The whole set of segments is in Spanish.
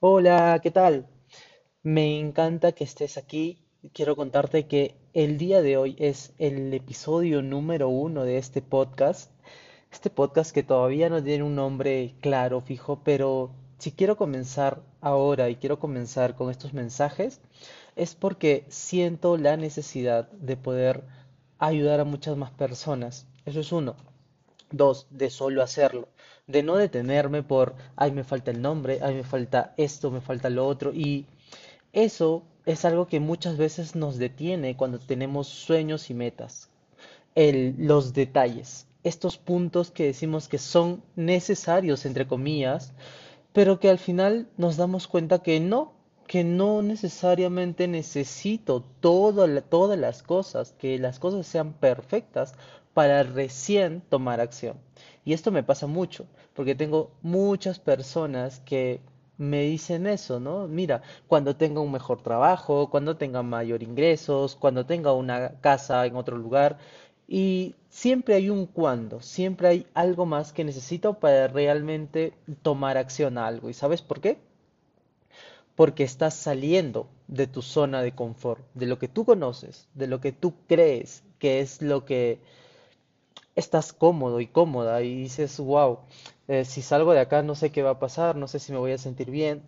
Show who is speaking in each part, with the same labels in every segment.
Speaker 1: Hola, ¿qué tal? Me encanta que estés aquí. Quiero contarte que el día de hoy es el episodio número uno de este podcast. Este podcast que todavía no tiene un nombre claro, fijo, pero si quiero comenzar ahora y quiero comenzar con estos mensajes, es porque siento la necesidad de poder ayudar a muchas más personas. Eso es uno. Dos, de solo hacerlo, de no detenerme por, ay, me falta el nombre, ay, me falta esto, me falta lo otro. Y eso es algo que muchas veces nos detiene cuando tenemos sueños y metas. El, los detalles, estos puntos que decimos que son necesarios, entre comillas, pero que al final nos damos cuenta que no, que no necesariamente necesito todas las cosas, que las cosas sean perfectas para recién tomar acción. Y esto me pasa mucho, porque tengo muchas personas que me dicen eso, ¿no? Mira, cuando tenga un mejor trabajo, cuando tenga mayor ingresos, cuando tenga una casa en otro lugar, y siempre hay un cuando, siempre hay algo más que necesito para realmente tomar acción a algo. ¿Y sabes por qué? porque estás saliendo de tu zona de confort, de lo que tú conoces, de lo que tú crees que es lo que estás cómodo y cómoda y dices, wow, eh, si salgo de acá no sé qué va a pasar, no sé si me voy a sentir bien,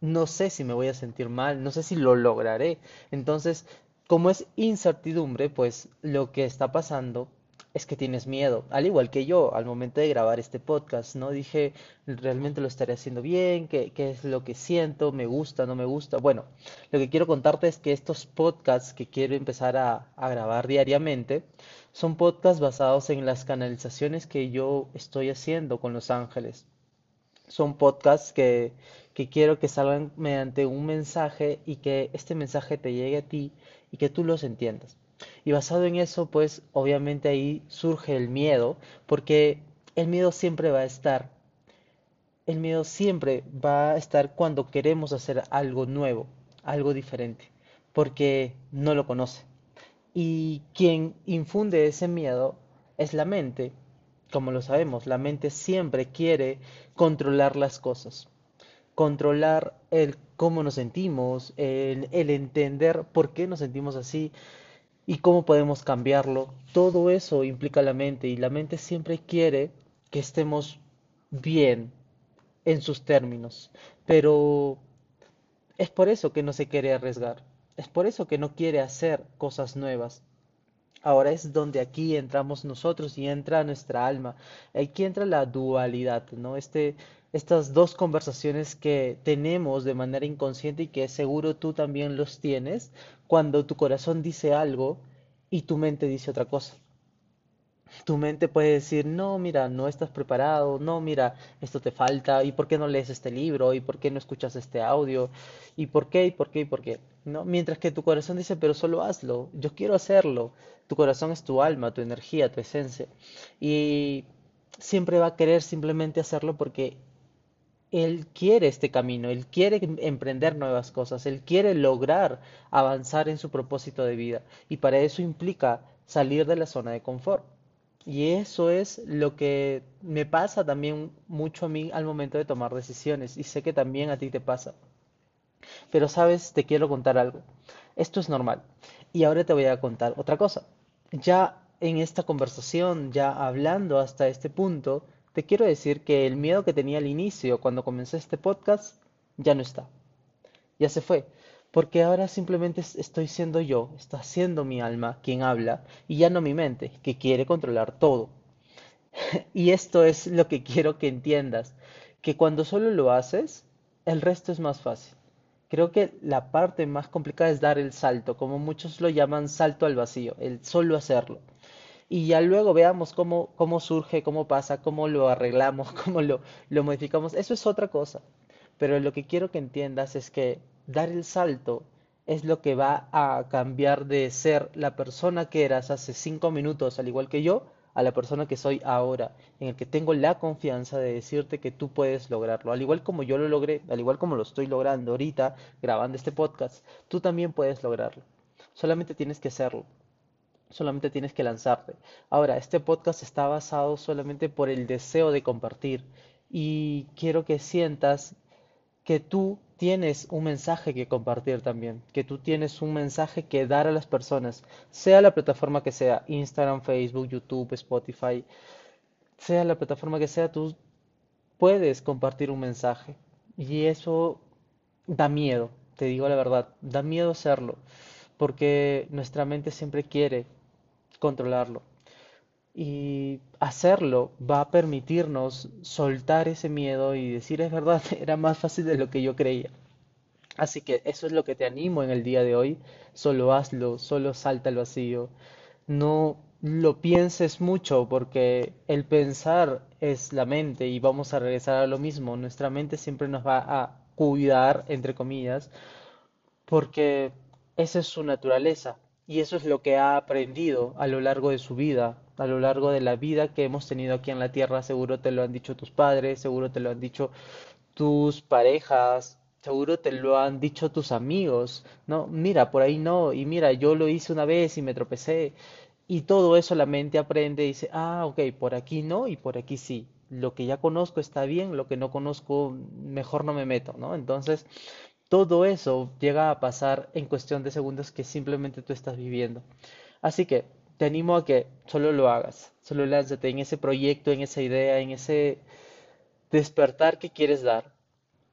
Speaker 1: no sé si me voy a sentir mal, no sé si lo lograré. Entonces, como es incertidumbre, pues lo que está pasando es que tienes miedo, al igual que yo al momento de grabar este podcast, ¿no? Dije, ¿realmente lo estaré haciendo bien? ¿Qué, qué es lo que siento? ¿Me gusta? ¿No me gusta? Bueno, lo que quiero contarte es que estos podcasts que quiero empezar a, grabar diariamente son podcasts basados en las canalizaciones que yo estoy haciendo con los ángeles. Son podcasts que, que quiero que salgan mediante un mensaje y que este mensaje te llegue a ti y que tú los entiendas. Y basado en eso, pues obviamente ahí surge el miedo, porque el miedo siempre va a estar. El miedo siempre va a estar cuando queremos hacer algo nuevo, algo diferente, porque no lo conoce. Y quien infunde ese miedo es la mente. Como lo sabemos, la mente siempre quiere controlar las cosas, controlar el cómo nos sentimos, el, el entender por qué nos sentimos así y cómo podemos cambiarlo. Todo eso implica la mente y la mente siempre quiere que estemos bien en sus términos, pero es por eso que no se quiere arriesgar, es por eso que no quiere hacer cosas nuevas. Ahora es donde aquí entramos nosotros y entra nuestra alma. Aquí entra la dualidad, ¿no? Este, estas dos conversaciones que tenemos de manera inconsciente y que seguro tú también los tienes cuando tu corazón dice algo y tu mente dice otra cosa. Tu mente puede decir, no, mira, no estás preparado, no, mira, esto te falta, ¿y por qué no lees este libro? ¿Y por qué no escuchas este audio? ¿Y por qué? ¿Y por qué? ¿Y por qué? ¿No? Mientras que tu corazón dice, pero solo hazlo, yo quiero hacerlo. Tu corazón es tu alma, tu energía, tu esencia. Y siempre va a querer simplemente hacerlo porque él quiere este camino, él quiere em- emprender nuevas cosas, él quiere lograr avanzar en su propósito de vida. Y para eso implica salir de la zona de confort. Y eso es lo que me pasa también mucho a mí al momento de tomar decisiones. Y sé que también a ti te pasa. Pero sabes, te quiero contar algo. Esto es normal. Y ahora te voy a contar otra cosa. Ya en esta conversación, ya hablando hasta este punto, te quiero decir que el miedo que tenía al inicio cuando comencé este podcast ya no está. Ya se fue. Porque ahora simplemente es- estoy siendo yo, está siendo mi alma quien habla y ya no mi mente, que quiere controlar todo. Y esto es lo que quiero que entiendas, que cuando solo lo haces, el resto es más fácil. Creo que la parte más complicada es dar el salto, como muchos lo llaman salto al vacío, el solo hacerlo. Y ya luego veamos cómo, cómo surge, cómo pasa, cómo lo arreglamos, cómo lo, modificamos. Eso es otra cosa. Pero lo que quiero que entiendas es que dar el salto es lo que va a cambiar de ser la persona que eras hace cinco minutos, al igual que yo, a la persona que soy ahora, en el que tengo la confianza de decirte que tú puedes lograrlo. Al igual como yo lo logré, al igual como lo estoy logrando ahorita grabando este podcast, tú también puedes lograrlo. Solamente tienes que hacerlo. Solamente tienes que lanzarte. Ahora, este podcast está basado solamente por el deseo de compartir y quiero que sientas que tú tienes un mensaje que compartir también, que tú tienes un mensaje que dar a las personas, sea la plataforma que sea, Instagram, Facebook, YouTube, Spotify, sea la plataforma que sea, tú puedes compartir un mensaje. Y eso da miedo, te digo la verdad, da miedo hacerlo, porque nuestra mente siempre quiere controlarlo. Y hacerlo va a permitirnos soltar ese miedo y decir, es verdad, era más fácil de lo que yo creía. Así que eso es lo que te animo en el día de hoy. Solo hazlo, solo salta al vacío. No lo pienses mucho porque el pensar es la mente y vamos a regresar a lo mismo. Nuestra mente siempre nos va a cuidar, entre comillas, porque esa es su naturaleza y eso es lo que ha aprendido a lo largo de su vida, a lo largo de la vida que hemos tenido aquí en la Tierra. Seguro te lo han dicho tus padres, seguro te lo han dicho tus parejas, seguro te lo han dicho tus amigos, ¿no? Mira, por ahí no, y mira, yo lo hice una vez y me tropecé. Y todo eso la mente aprende y dice, ah, ok, por aquí no y por aquí sí. Lo que ya conozco está bien, lo que no conozco mejor no me meto, ¿no? Entonces, todo eso llega a pasar en cuestión de segundos que simplemente tú estás viviendo. Así que te animo a que solo lo hagas, solo lánzate en ese proyecto, en esa idea, en ese despertar que quieres dar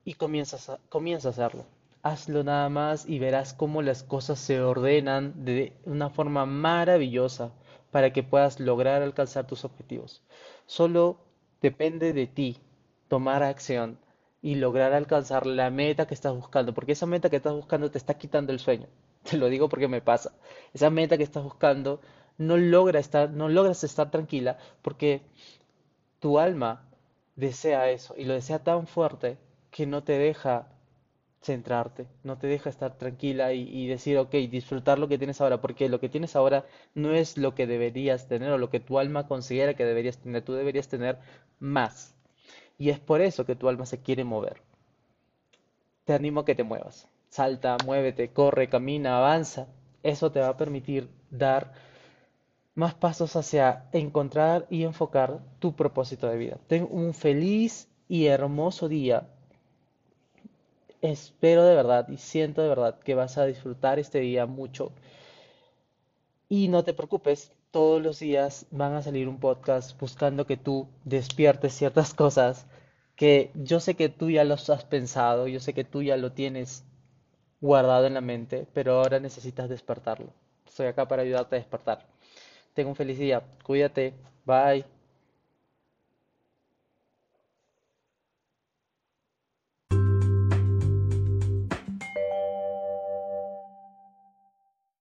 Speaker 1: y comienzas a, comienza a hacerlo. Hazlo nada más y verás cómo las cosas se ordenan de una forma maravillosa para que puedas lograr alcanzar tus objetivos. Solo depende de ti tomar acción y lograr alcanzar la meta que estás buscando, porque esa meta que estás buscando te está quitando el sueño. Te lo digo porque me pasa. Esa meta que estás buscando no logra estar, no logras estar tranquila porque tu alma desea eso y lo desea tan fuerte que no te deja centrarte, no te deja estar tranquila y, y, decir, ok, disfrutar lo que tienes ahora, porque lo que tienes ahora no es lo que deberías tener o lo que tu alma considera que deberías tener, tú deberías tener más. Y es por eso que tu alma se quiere mover. Te animo a que te muevas. Salta, muévete, corre, camina, avanza. Eso te va a permitir dar más pasos hacia encontrar y enfocar tu propósito de vida. Ten un feliz y hermoso día. Espero de verdad y siento de verdad que vas a disfrutar este día mucho. Y no te preocupes, todos los días van a salir un podcast buscando que tú despiertes ciertas cosas que yo sé que tú ya los has pensado, yo sé que tú ya lo tienes guardado en la mente, pero ahora necesitas despertarlo. Estoy acá para ayudarte a despertar. Tengo un feliz día. Cuídate. Bye.